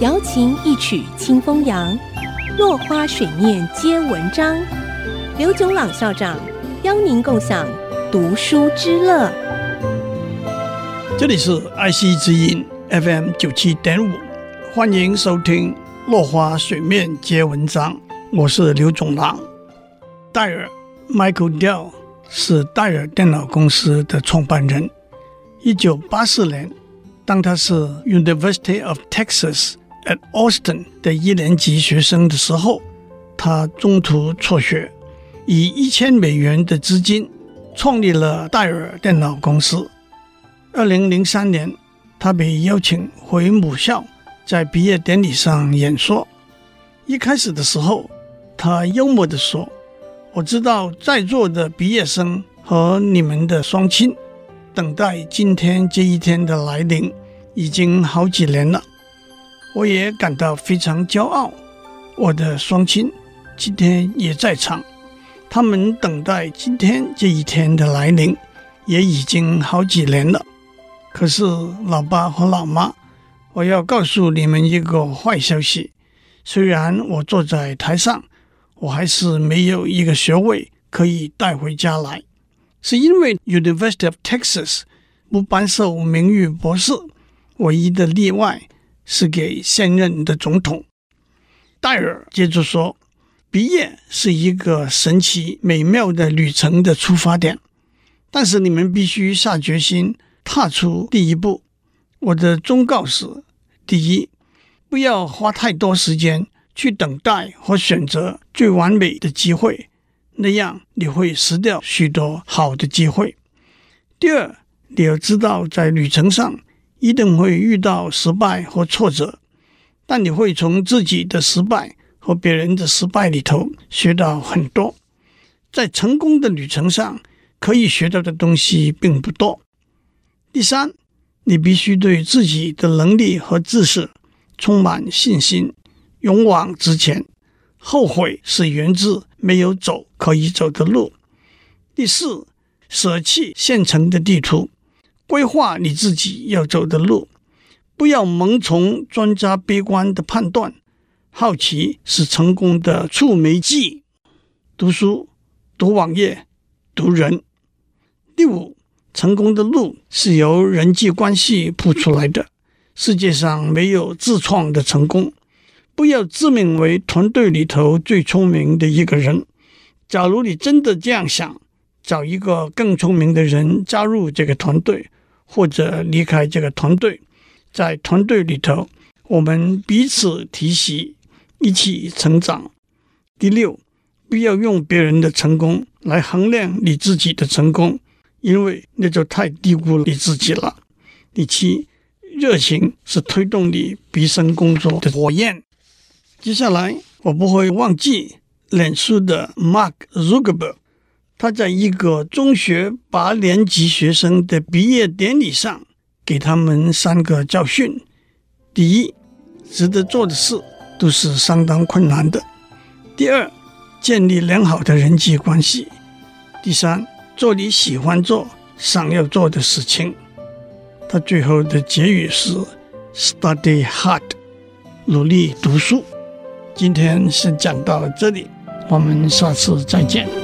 瑶琴一曲清风扬，落花水面皆文章。刘炯朗校长邀您共享读书之乐。这里是爱惜之音 FM 九七点五，欢迎收听《落花水面皆文章》，我是刘炯朗。戴尔 Michael Dell 是戴尔电脑公司的创办人。一九八四年，当他是 University of Texas at Austin 的一年级学生的时候，他中途辍学。以一千美元的资金创立了戴尔电脑公司。二零零三年，他被邀请回母校，在毕业典礼上演说。一开始的时候，他幽默地说：“我知道在座的毕业生和你们的双亲，等待今天这一天的来临已经好几年了。我也感到非常骄傲，我的双亲今天也在场。”他们等待今天这一天的来临，也已经好几年了。可是，老爸和老妈，我要告诉你们一个坏消息：虽然我坐在台上，我还是没有一个学位可以带回家来，是因为 University of Texas 不颁授名誉博士。唯一的例外是给现任的总统。戴尔接着说。毕业是一个神奇美妙的旅程的出发点，但是你们必须下决心踏出第一步。我的忠告是：第一，不要花太多时间去等待或选择最完美的机会，那样你会失掉许多好的机会。第二，你要知道，在旅程上一定会遇到失败或挫折，但你会从自己的失败。和别人的失败里头学到很多，在成功的旅程上可以学到的东西并不多。第三，你必须对自己的能力和知识充满信心，勇往直前。后悔是源自没有走可以走的路。第四，舍弃现成的地图，规划你自己要走的路，不要盲从专家悲观的判断。好奇是成功的触媒剂。读书、读网页、读人。第五，成功的路是由人际关系铺出来的。世界上没有自创的成功。不要自命为团队里头最聪明的一个人。假如你真的这样想，找一个更聪明的人加入这个团队，或者离开这个团队。在团队里头，我们彼此提携。一起成长。第六，不要用别人的成功来衡量你自己的成功，因为那就太低估你自己了。第七，热情是推动你毕生工作的火焰。接下来，我不会忘记脸书的 Mark Zuckerberg，他在一个中学八年级学生的毕业典礼上，给他们三个教训：第一，值得做的事。都是相当困难的。第二，建立良好的人际关系。第三，做你喜欢做、想要做的事情。他最后的结语是：Study hard，努力读书。今天先讲到这里，我们下次再见。